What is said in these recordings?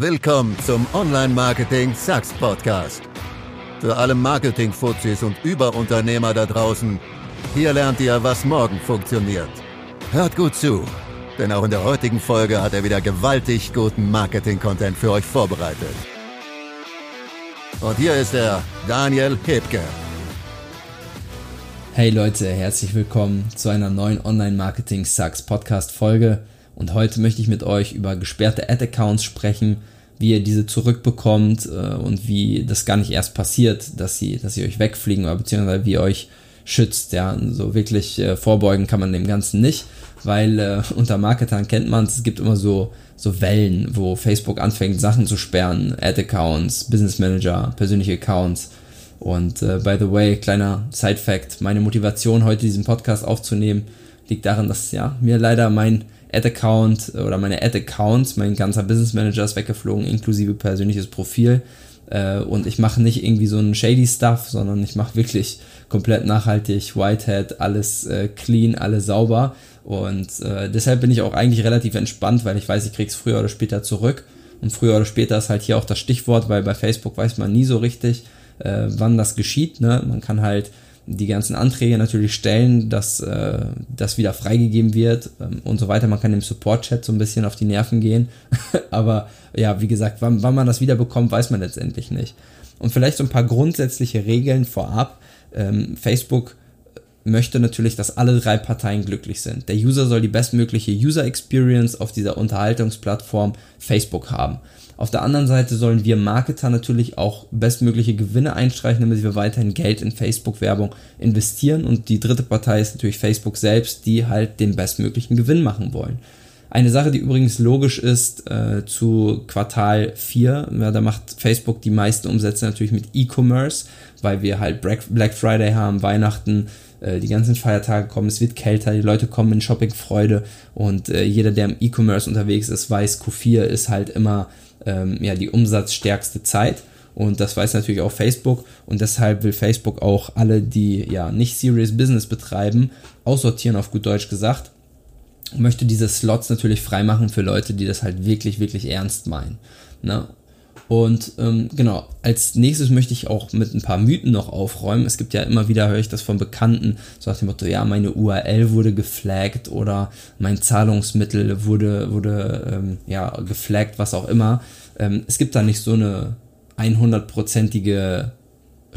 Willkommen zum Online-Marketing Sucks Podcast. Für alle Marketing-Fuzis und Überunternehmer da draußen, hier lernt ihr, was morgen funktioniert. Hört gut zu, denn auch in der heutigen Folge hat er wieder gewaltig guten Marketing-Content für euch vorbereitet. Und hier ist er, Daniel Hebke. Hey Leute, herzlich willkommen zu einer neuen Online-Marketing Sucks Podcast Folge. Und heute möchte ich mit euch über gesperrte Ad-Accounts sprechen, wie ihr diese zurückbekommt äh, und wie das gar nicht erst passiert, dass sie, dass sie euch wegfliegen oder beziehungsweise wie ihr euch schützt. Ja, so wirklich äh, vorbeugen kann man dem Ganzen nicht, weil äh, unter Marketern kennt man es, es gibt immer so, so Wellen, wo Facebook anfängt, Sachen zu sperren, Ad-Accounts, Business Manager, persönliche Accounts. Und äh, by the way, kleiner Side-Fact, meine Motivation, heute diesen Podcast aufzunehmen, liegt darin, dass ja mir leider mein Ad-Account oder meine Ad-Accounts, mein ganzer Business Manager ist weggeflogen, inklusive persönliches Profil. Äh, und ich mache nicht irgendwie so einen shady Stuff, sondern ich mache wirklich komplett nachhaltig, Whitehead, alles äh, clean, alles sauber. Und äh, deshalb bin ich auch eigentlich relativ entspannt, weil ich weiß, ich krieg's früher oder später zurück. Und früher oder später ist halt hier auch das Stichwort, weil bei Facebook weiß man nie so richtig, äh, wann das geschieht. Ne? Man kann halt die ganzen Anträge natürlich stellen, dass äh, das wieder freigegeben wird ähm, und so weiter. Man kann im Support-Chat so ein bisschen auf die Nerven gehen. Aber ja, wie gesagt, wann, wann man das wieder bekommt, weiß man letztendlich nicht. Und vielleicht so ein paar grundsätzliche Regeln vorab. Ähm, Facebook möchte natürlich, dass alle drei Parteien glücklich sind. Der User soll die bestmögliche User Experience auf dieser Unterhaltungsplattform Facebook haben. Auf der anderen Seite sollen wir Marketer natürlich auch bestmögliche Gewinne einstreichen, damit wir weiterhin Geld in Facebook-Werbung investieren. Und die dritte Partei ist natürlich Facebook selbst, die halt den bestmöglichen Gewinn machen wollen. Eine Sache, die übrigens logisch ist äh, zu Quartal 4, ja, da macht Facebook die meisten Umsätze natürlich mit E-Commerce, weil wir halt Black Friday haben, Weihnachten, äh, die ganzen Feiertage kommen, es wird kälter, die Leute kommen in Shoppingfreude und äh, jeder, der im E-Commerce unterwegs ist, weiß, Q4 ist halt immer ähm, ja, die umsatzstärkste Zeit. Und das weiß natürlich auch Facebook. Und deshalb will Facebook auch alle, die ja nicht Serious Business betreiben, aussortieren, auf gut Deutsch gesagt. Möchte diese Slots natürlich freimachen für Leute, die das halt wirklich, wirklich ernst meinen. Ne? Und ähm, genau, als nächstes möchte ich auch mit ein paar Mythen noch aufräumen. Es gibt ja immer wieder, höre ich das von Bekannten, so nach dem Motto, ja, meine URL wurde geflaggt oder mein Zahlungsmittel wurde, wurde ähm, ja, geflaggt, was auch immer. Ähm, es gibt da nicht so eine 100%ige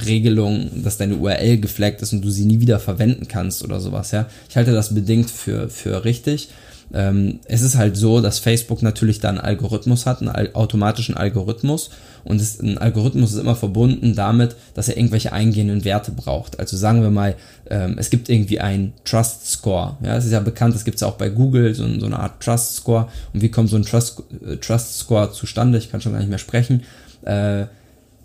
Regelung, dass deine URL geflaggt ist und du sie nie wieder verwenden kannst oder sowas, ja. Ich halte das bedingt für, für richtig. Ähm, es ist halt so, dass Facebook natürlich da einen Algorithmus hat, einen automatischen Algorithmus. Und es, ein Algorithmus ist immer verbunden damit, dass er irgendwelche eingehenden Werte braucht. Also sagen wir mal, ähm, es gibt irgendwie einen Trust Score. Ja, es ist ja bekannt, das gibt es auch bei Google, so, so, eine Art Trust Score. Und wie kommt so ein Trust, äh, Trust Score zustande? Ich kann schon gar nicht mehr sprechen. Äh,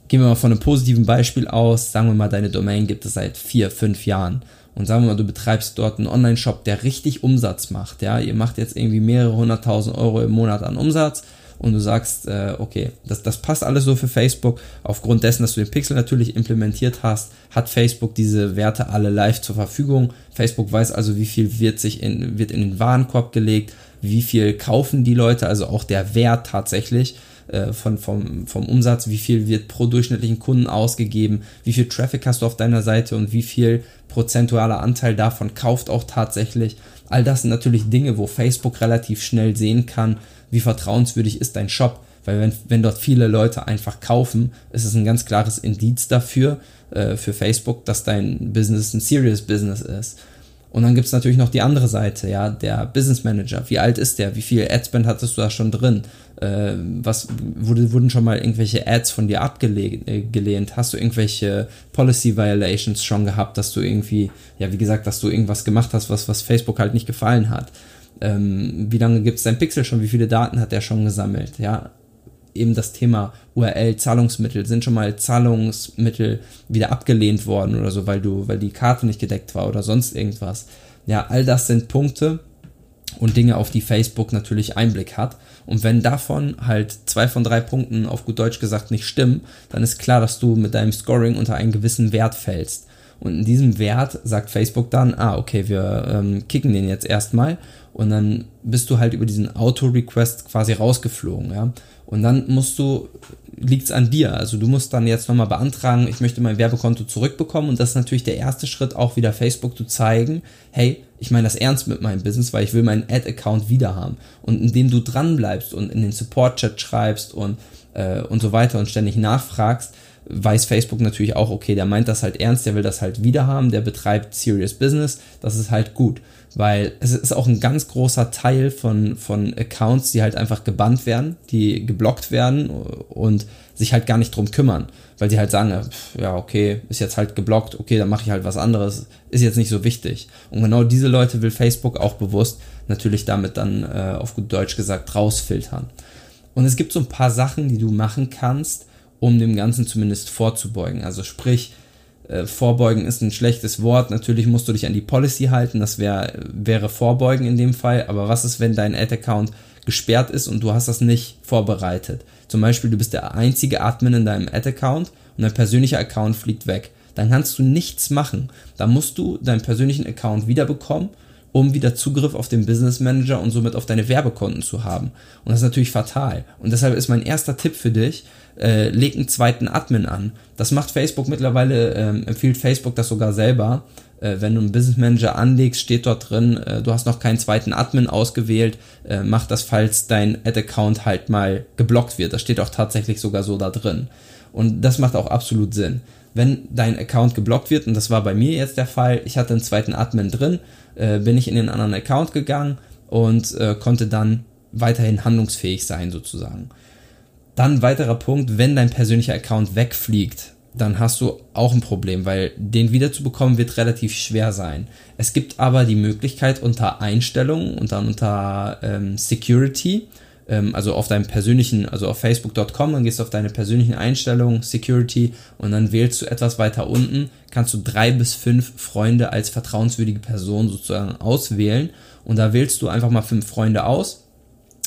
gehen wir mal von einem positiven Beispiel aus. Sagen wir mal, deine Domain gibt es seit vier, fünf Jahren und sagen wir mal, du betreibst dort einen Online-Shop, der richtig Umsatz macht, ja, ihr macht jetzt irgendwie mehrere hunderttausend Euro im Monat an Umsatz und du sagst, äh, okay, das, das passt alles so für Facebook. Aufgrund dessen, dass du den Pixel natürlich implementiert hast, hat Facebook diese Werte alle live zur Verfügung. Facebook weiß also, wie viel wird sich in, wird in den Warenkorb gelegt, wie viel kaufen die Leute, also auch der Wert tatsächlich äh, von, vom, vom Umsatz, wie viel wird pro durchschnittlichen Kunden ausgegeben, wie viel Traffic hast du auf deiner Seite und wie viel prozentualer Anteil davon kauft auch tatsächlich. All das sind natürlich Dinge, wo Facebook relativ schnell sehen kann, wie vertrauenswürdig ist dein Shop. Weil wenn, wenn dort viele Leute einfach kaufen, ist es ein ganz klares Indiz dafür, äh, für Facebook, dass dein Business ein serious Business ist. Und dann gibt es natürlich noch die andere Seite, ja, der Business Manager. Wie alt ist der? Wie viel Adspend hattest du da schon drin? Äh, was wurde, wurden schon mal irgendwelche Ads von dir abgelehnt? Äh, Hast du irgendwelche Policy Violations schon gehabt, dass du irgendwie, ja, wie gesagt, dass du irgendwas gemacht hast, was, was Facebook halt nicht gefallen hat? Ähm, wie lange gibt es dein Pixel schon? Wie viele Daten hat der schon gesammelt? Ja, eben das Thema URL, Zahlungsmittel, sind schon mal Zahlungsmittel wieder abgelehnt worden oder so, weil du, weil die Karte nicht gedeckt war oder sonst irgendwas. Ja, all das sind Punkte und Dinge, auf die Facebook natürlich Einblick hat. Und wenn davon halt zwei von drei Punkten auf gut Deutsch gesagt nicht stimmen, dann ist klar, dass du mit deinem Scoring unter einen gewissen Wert fällst. Und in diesem Wert sagt Facebook dann, ah, okay, wir ähm, kicken den jetzt erstmal und dann bist du halt über diesen Auto-Request quasi rausgeflogen, ja. Und dann musst du, liegt es an dir. Also du musst dann jetzt nochmal beantragen, ich möchte mein Werbekonto zurückbekommen. Und das ist natürlich der erste Schritt, auch wieder Facebook zu zeigen, hey, ich meine das ernst mit meinem Business, weil ich will meinen Ad-Account wieder haben. Und indem du dran bleibst und in den Support-Chat schreibst und, äh, und so weiter und ständig nachfragst, weiß Facebook natürlich auch, okay, der meint das halt ernst, der will das halt wieder haben, der betreibt Serious Business, das ist halt gut weil es ist auch ein ganz großer Teil von, von Accounts, die halt einfach gebannt werden, die geblockt werden und sich halt gar nicht drum kümmern, weil die halt sagen, ja, okay, ist jetzt halt geblockt, okay, dann mache ich halt was anderes, ist jetzt nicht so wichtig. Und genau diese Leute will Facebook auch bewusst natürlich damit dann äh, auf gut Deutsch gesagt rausfiltern. Und es gibt so ein paar Sachen, die du machen kannst, um dem Ganzen zumindest vorzubeugen. Also sprich, äh, vorbeugen ist ein schlechtes Wort. Natürlich musst du dich an die Policy halten. Das wär, wäre Vorbeugen in dem Fall. Aber was ist, wenn dein Ad-Account gesperrt ist und du hast das nicht vorbereitet? Zum Beispiel, du bist der einzige Admin in deinem Ad-Account und dein persönlicher Account fliegt weg. Dann kannst du nichts machen. Dann musst du deinen persönlichen Account wiederbekommen um wieder Zugriff auf den Business Manager und somit auf deine Werbekonten zu haben. Und das ist natürlich fatal. Und deshalb ist mein erster Tipp für dich, äh, leg einen zweiten Admin an. Das macht Facebook mittlerweile, äh, empfiehlt Facebook das sogar selber. Äh, wenn du einen Business Manager anlegst, steht dort drin, äh, du hast noch keinen zweiten Admin ausgewählt, äh, mach das, falls dein Ad-Account halt mal geblockt wird. Das steht auch tatsächlich sogar so da drin. Und das macht auch absolut Sinn. Wenn dein Account geblockt wird, und das war bei mir jetzt der Fall, ich hatte einen zweiten Admin drin, äh, bin ich in den anderen Account gegangen und äh, konnte dann weiterhin handlungsfähig sein sozusagen. Dann weiterer Punkt, wenn dein persönlicher Account wegfliegt, dann hast du auch ein Problem, weil den wiederzubekommen wird relativ schwer sein. Es gibt aber die Möglichkeit unter Einstellungen und dann unter ähm, Security, ähm, also auf deinem persönlichen, also auf facebook.com, dann gehst du auf deine persönlichen Einstellungen, Security und dann wählst du etwas weiter unten, kannst du drei bis fünf Freunde als vertrauenswürdige Person sozusagen auswählen und da wählst du einfach mal fünf Freunde aus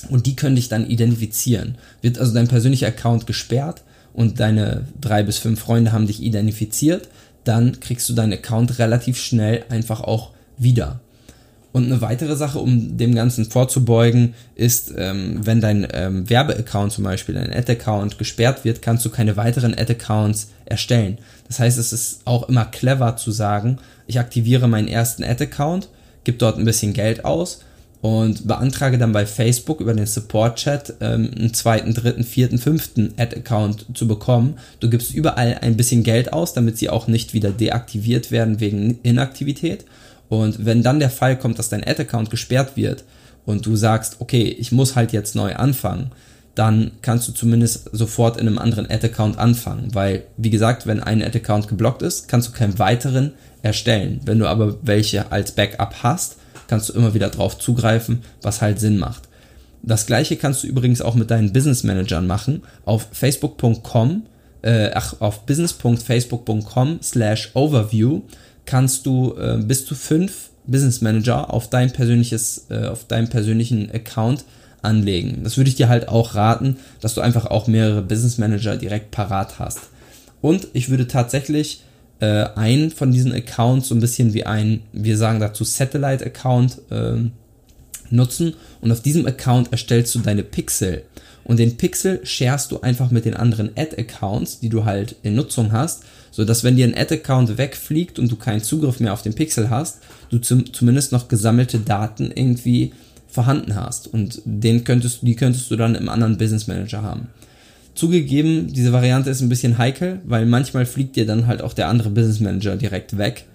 und die können dich dann identifizieren. Wird also dein persönlicher Account gesperrt und deine drei bis fünf Freunde haben dich identifiziert, dann kriegst du deinen Account relativ schnell einfach auch wieder. Und eine weitere Sache, um dem Ganzen vorzubeugen, ist, ähm, wenn dein ähm, Werbeaccount zum Beispiel, dein Ad-Account gesperrt wird, kannst du keine weiteren Ad-Accounts erstellen. Das heißt, es ist auch immer clever zu sagen, ich aktiviere meinen ersten Ad-Account, gebe dort ein bisschen Geld aus und beantrage dann bei Facebook über den Support-Chat ähm, einen zweiten, dritten, vierten, fünften Ad-Account zu bekommen. Du gibst überall ein bisschen Geld aus, damit sie auch nicht wieder deaktiviert werden wegen Inaktivität. Und wenn dann der Fall kommt, dass dein Ad-Account gesperrt wird und du sagst, okay, ich muss halt jetzt neu anfangen, dann kannst du zumindest sofort in einem anderen Ad-Account anfangen. Weil, wie gesagt, wenn ein Ad-Account geblockt ist, kannst du keinen weiteren erstellen. Wenn du aber welche als Backup hast, kannst du immer wieder drauf zugreifen, was halt Sinn macht. Das gleiche kannst du übrigens auch mit deinen Business Managern machen. Auf facebook.com, äh, ach, auf business.facebook.com slash overview kannst du äh, bis zu fünf Business Manager auf dein persönliches, äh, auf deinem persönlichen Account anlegen. Das würde ich dir halt auch raten, dass du einfach auch mehrere Business Manager direkt parat hast. Und ich würde tatsächlich äh, einen von diesen Accounts so ein bisschen wie ein, wir sagen dazu Satellite-Account äh, nutzen und auf diesem Account erstellst du deine Pixel. Und den Pixel sharest du einfach mit den anderen Ad-Accounts, die du halt in Nutzung hast, so dass wenn dir ein Ad-Account wegfliegt und du keinen Zugriff mehr auf den Pixel hast, du zum, zumindest noch gesammelte Daten irgendwie vorhanden hast und den könntest, die könntest du dann im anderen Business Manager haben. Zugegeben, diese Variante ist ein bisschen heikel, weil manchmal fliegt dir dann halt auch der andere Business Manager direkt weg,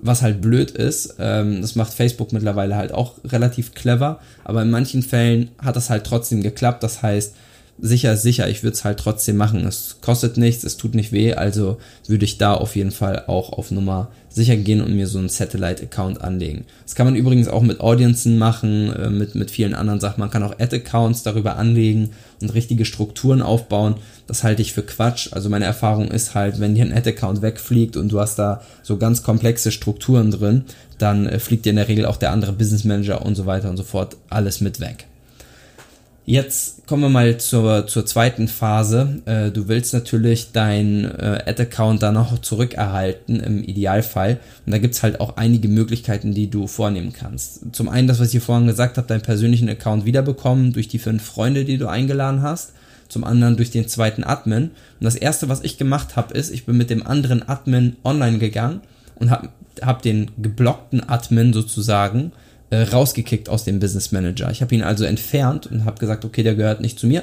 was halt blöd ist. Ähm, das macht Facebook mittlerweile halt auch relativ clever, aber in manchen Fällen hat das halt trotzdem geklappt. Das heißt, sicher sicher, ich würde es halt trotzdem machen. Es kostet nichts, es tut nicht weh, also würde ich da auf jeden Fall auch auf Nummer sicher gehen und mir so einen Satellite-Account anlegen. Das kann man übrigens auch mit Audiencen machen, äh, mit, mit vielen anderen Sachen. Man kann auch Ad-Accounts darüber anlegen und richtige Strukturen aufbauen. Das halte ich für Quatsch. Also meine Erfahrung ist halt, wenn dir ein Ad-Account wegfliegt und du hast da so ganz komplexe Strukturen drin, dann äh, fliegt dir in der Regel auch der andere Business Manager und so weiter und so fort alles mit weg. Jetzt kommen wir mal zur, zur zweiten Phase. Äh, du willst natürlich dein äh, Ad-Account dann auch zurückerhalten im Idealfall. Und da gibt's halt auch einige Möglichkeiten, die du vornehmen kannst. Zum einen das, was ich hier vorhin gesagt habe, deinen persönlichen Account wiederbekommen durch die fünf Freunde, die du eingeladen hast. zum anderen durch den zweiten Admin. Und das erste, was ich gemacht habe, ist, ich bin mit dem anderen Admin online gegangen und habe hab den geblockten Admin sozusagen äh, rausgekickt aus dem Business Manager. Ich habe ihn also entfernt und habe gesagt, okay, der gehört nicht zu mir.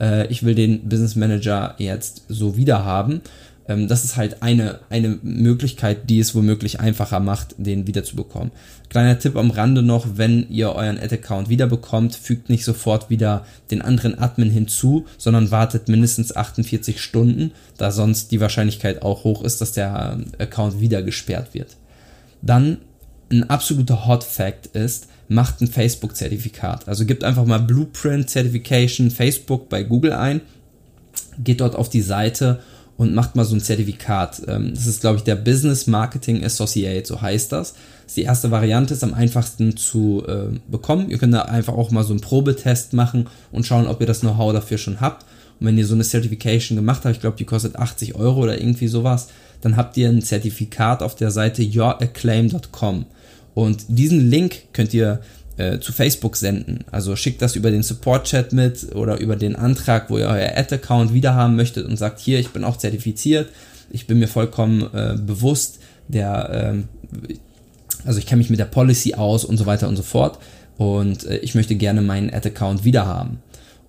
Äh, ich will den Business Manager jetzt so wieder haben ähm, das ist halt eine, eine Möglichkeit, die es womöglich einfacher macht, den wiederzubekommen. Kleiner Tipp am Rande noch, wenn ihr euren Ad-Account wiederbekommt, fügt nicht sofort wieder den anderen Admin hinzu, sondern wartet mindestens 48 Stunden, da sonst die Wahrscheinlichkeit auch hoch ist, dass der Account wieder gesperrt wird. Dann ein absoluter Hot Fact ist, macht ein Facebook-Zertifikat. Also gebt einfach mal Blueprint Certification Facebook bei Google ein, geht dort auf die Seite und macht mal so ein Zertifikat. Ähm, das ist, glaube ich, der Business Marketing Associate, so heißt das. das ist die erste Variante, ist am einfachsten zu äh, bekommen. Ihr könnt da einfach auch mal so einen Probetest machen und schauen, ob ihr das Know-how dafür schon habt. Und wenn ihr so eine Certification gemacht habt, ich glaube, die kostet 80 Euro oder irgendwie sowas, dann habt ihr ein Zertifikat auf der Seite youracclaim.com. Und diesen Link könnt ihr äh, zu Facebook senden. Also schickt das über den Support-Chat mit oder über den Antrag, wo ihr euer Ad-Account wiederhaben möchtet und sagt, hier, ich bin auch zertifiziert, ich bin mir vollkommen äh, bewusst der, äh, also ich kenne mich mit der Policy aus und so weiter und so fort und äh, ich möchte gerne meinen Ad-Account wiederhaben.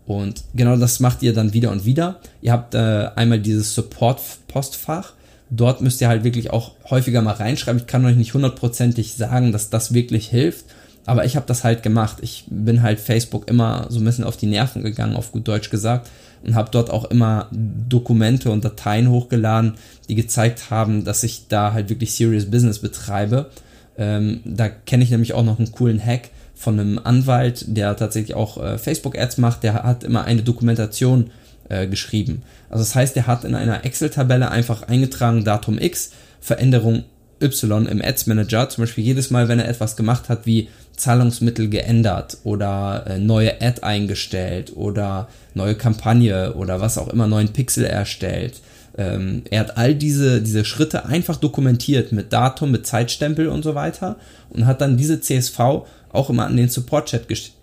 Und genau das macht ihr dann wieder und wieder. Ihr habt äh, einmal dieses Support-Postfach. Dort müsst ihr halt wirklich auch häufiger mal reinschreiben. Ich kann euch nicht hundertprozentig sagen, dass das wirklich hilft aber ich habe das halt gemacht. Ich bin halt Facebook immer so ein bisschen auf die Nerven gegangen, auf gut Deutsch gesagt, und habe dort auch immer Dokumente und Dateien hochgeladen, die gezeigt haben, dass ich da halt wirklich Serious Business betreibe. Ähm, da kenne ich nämlich auch noch einen coolen Hack von einem Anwalt, der tatsächlich auch äh, Facebook-Ads macht. Der hat immer eine Dokumentation äh, geschrieben. Also das heißt, der hat in einer Excel-Tabelle einfach eingetragen Datum X, Veränderung Y im Ads Manager. Zum Beispiel jedes Mal, wenn er etwas gemacht hat, wie Zahlungsmittel geändert oder äh, neue Ad eingestellt oder neue Kampagne oder was auch immer, neuen Pixel erstellt. Ähm, er hat all diese, diese Schritte einfach dokumentiert mit Datum, mit Zeitstempel und so weiter und hat dann diese CSV auch immer an den Support-Chat gesch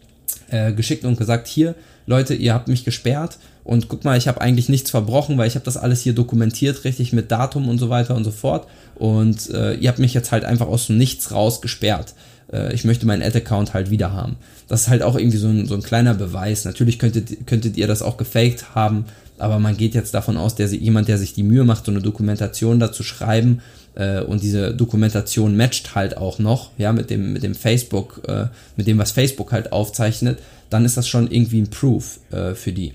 äh, geschickt und gesagt, hier, Leute, ihr habt mich gesperrt und guck mal, ich habe eigentlich nichts verbrochen, weil ich habe das alles hier dokumentiert, richtig mit Datum und so weiter und so fort und äh, ihr habt mich jetzt halt einfach aus dem Nichts raus gesperrt äh, ich möchte meinen Ad-Account halt wieder haben. Das ist halt auch irgendwie so ein, so ein kleiner Beweis. Natürlich könntet, könntet ihr das auch gefaked haben, aber man geht jetzt davon aus, dass jemand, der sich die Mühe macht, so eine Dokumentation dazu schreiben äh, und diese Dokumentation matcht halt auch noch, ja, mit dem, mit dem Facebook, äh, mit dem, was Facebook halt aufzeichnet, dann ist das schon irgendwie ein Proof äh, für die.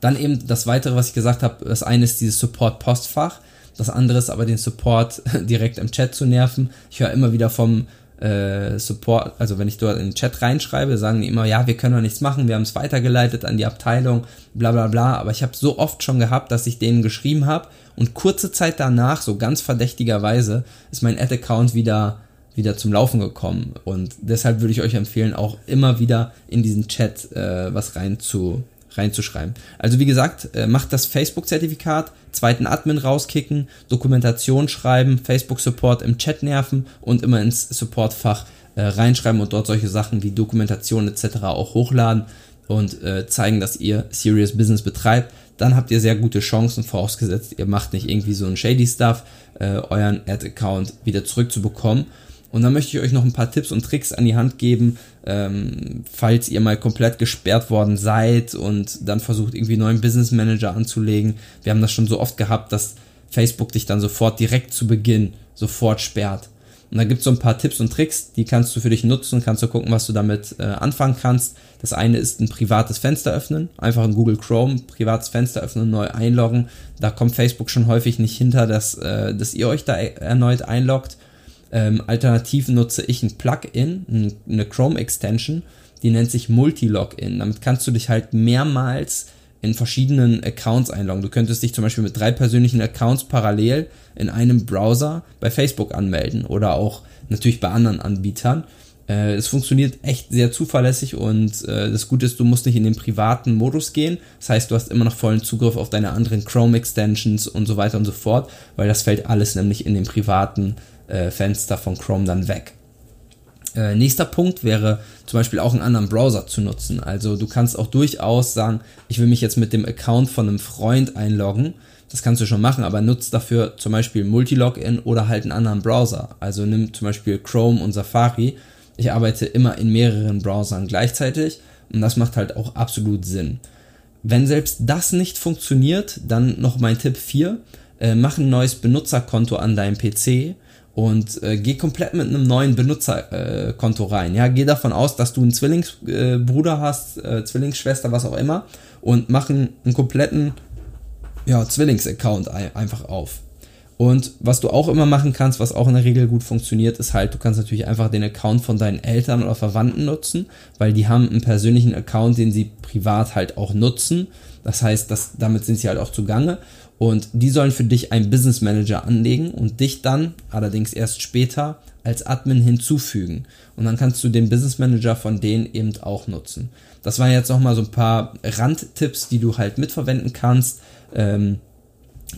Dann eben das weitere, was ich gesagt habe, das eine ist dieses Support-Postfach, das andere ist aber den Support direkt im Chat zu nerven. Ich höre immer wieder vom äh, Support, also wenn ich dort in den Chat reinschreibe, sagen die immer, ja, wir können doch nichts machen, wir haben es weitergeleitet an die Abteilung, bla bla bla. Aber ich habe so oft schon gehabt, dass ich denen geschrieben habe und kurze Zeit danach, so ganz verdächtigerweise, ist mein Ad-Account wieder wieder zum Laufen gekommen. Und deshalb würde ich euch empfehlen, auch immer wieder in diesen Chat äh, was rein zu, reinzuschreiben. Also wie gesagt, äh, macht das Facebook-Zertifikat, zweiten Admin rauskicken, Dokumentation schreiben, Facebook-Support im Chat nerven und immer ins Supportfach äh, reinschreiben und dort solche Sachen wie Dokumentation etc. auch hochladen und äh, zeigen, dass ihr Serious Business betreibt. Dann habt ihr sehr gute Chancen, vorausgesetzt, ihr macht nicht irgendwie so ein shady Stuff, äh, euren Ad-Account wieder zurückzubekommen. Und dann möchte ich euch noch ein paar Tipps und Tricks an die Hand geben, ähm, falls ihr mal komplett gesperrt worden seid und dann versucht irgendwie einen neuen Business Manager anzulegen. Wir haben das schon so oft gehabt, dass Facebook dich dann sofort direkt zu Beginn sofort sperrt. Und da gibt es so ein paar Tipps und Tricks, die kannst du für dich nutzen, kannst du gucken, was du damit äh, anfangen kannst. Das eine ist ein privates Fenster öffnen, einfach in Google Chrome, privates Fenster öffnen, neu einloggen. Da kommt Facebook schon häufig nicht hinter, dass, äh, dass ihr euch da erneut einloggt. Ähm, alternativ nutze ich ein Plugin, eine Chrome Extension, die nennt sich Multi-Login. Damit kannst du dich halt mehrmals in verschiedenen Accounts einloggen. Du könntest dich zum Beispiel mit drei persönlichen Accounts parallel in einem Browser bei Facebook anmelden oder auch natürlich bei anderen Anbietern. Äh, es funktioniert echt sehr zuverlässig und äh, das Gute ist, du musst nicht in den privaten Modus gehen. Das heißt, du hast immer noch vollen Zugriff auf deine anderen Chrome Extensions und so weiter und so fort, weil das fällt alles nämlich in den privaten äh, Fenster von Chrome dann weg. Äh, nächster Punkt wäre zum Beispiel auch einen anderen Browser zu nutzen. Also du kannst auch durchaus sagen, ich will mich jetzt mit dem Account von einem Freund einloggen. Das kannst du schon machen, aber nutzt dafür zum Beispiel Multilogin oder halt einen anderen Browser. Also nimm zum Beispiel Chrome und Safari. Ich arbeite immer in mehreren Browsern gleichzeitig und das macht halt auch absolut Sinn. Wenn selbst das nicht funktioniert, dann noch mein Tipp 4. Äh, mach ein neues Benutzerkonto an deinem PC und äh, geh komplett mit einem neuen Benutzerkonto äh, rein. Ja, geh davon aus, dass du einen Zwillingsbruder äh, hast, äh, Zwillingsschwester, was auch immer, und mach einen, einen kompletten ja, Zwillingsaccount ein, einfach auf. Und was du auch immer machen kannst, was auch in der Regel gut funktioniert, ist halt, du kannst natürlich einfach den Account von deinen Eltern oder Verwandten nutzen, weil die haben einen persönlichen Account, den sie privat halt auch nutzen. Das heißt, dass, damit sind sie halt auch zugange. Und die sollen für dich einen Business Manager anlegen und dich dann, allerdings erst später, als Admin hinzufügen. Und dann kannst du den Business Manager von denen eben auch nutzen. Das waren jetzt nochmal so ein paar Randtipps, die du halt mitverwenden kannst. Ähm,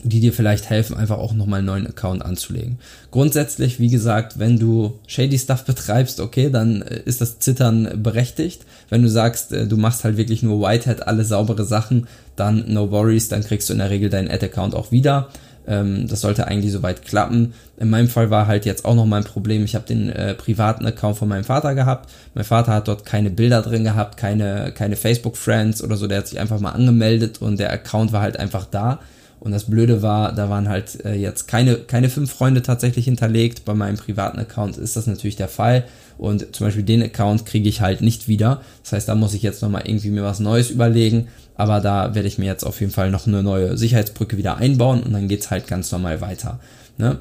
die dir vielleicht helfen, einfach auch nochmal einen neuen Account anzulegen. Grundsätzlich, wie gesagt, wenn du Shady Stuff betreibst, okay, dann äh, ist das Zittern berechtigt. Wenn du sagst, äh, du machst halt wirklich nur Whitehead, alle saubere Sachen, dann no worries, dann kriegst du in der Regel deinen Ad-Account auch wieder. Ähm, das sollte eigentlich soweit klappen. In meinem Fall war halt jetzt auch noch mein Problem, ich habe den äh, privaten Account von meinem Vater gehabt. Mein Vater hat dort keine Bilder drin gehabt, keine, keine Facebook-Friends oder so, der hat sich einfach mal angemeldet und der Account war halt einfach da und das Blöde war, da waren halt äh, jetzt keine, keine fünf Freunde tatsächlich hinterlegt. Bei meinem privaten Account ist das natürlich der Fall. Und zum Beispiel den Account kriege ich halt nicht wieder. Das heißt, da muss ich jetzt nochmal irgendwie mir was Neues überlegen. Aber da werde ich mir jetzt auf jeden Fall noch eine neue Sicherheitsbrücke wieder einbauen und dann geht's halt ganz normal weiter. Ne?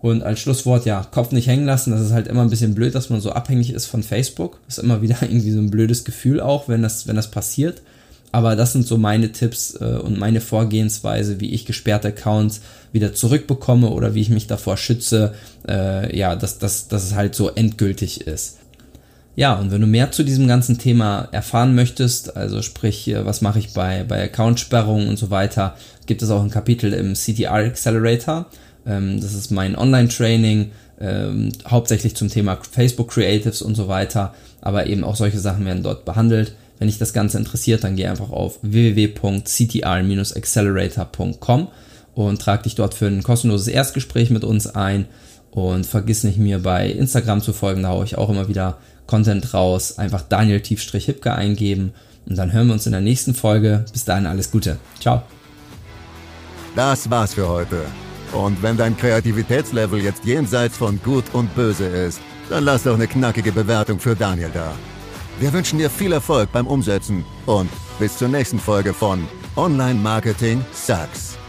Und als Schlusswort, ja, Kopf nicht hängen lassen. Das ist halt immer ein bisschen blöd, dass man so abhängig ist von Facebook. Das ist immer wieder irgendwie so ein blödes Gefühl auch, wenn das, wenn das passiert. Aber das sind so meine Tipps äh, und meine Vorgehensweise, wie ich gesperrte Accounts wieder zurückbekomme oder wie ich mich davor schütze, äh, ja, dass, dass, dass es halt so endgültig ist. Ja, und wenn du mehr zu diesem ganzen Thema erfahren möchtest, also sprich, was mache ich bei, bei Accountsperrungen und so weiter, gibt es auch ein Kapitel im CTR Accelerator. Ähm, das ist mein Online-Training, ähm, hauptsächlich zum Thema Facebook Creatives und so weiter, aber eben auch solche Sachen werden dort behandelt. Wenn dich das Ganze interessiert, dann geh einfach auf www.ctr-accelerator.com und trag dich dort für ein kostenloses Erstgespräch mit uns ein. Und vergiss nicht, mir bei Instagram zu folgen, da haue ich auch immer wieder Content raus. Einfach Daniel Tiefstrich-Hipke eingeben. Und dann hören wir uns in der nächsten Folge. Bis dahin alles Gute. Ciao. Das war's für heute. Und wenn dein Kreativitätslevel jetzt jenseits von Gut und Böse ist, dann lass doch eine knackige Bewertung für Daniel da. Wir wünschen dir viel Erfolg beim Umsetzen und bis zur nächsten Folge von Online Marketing Sucks.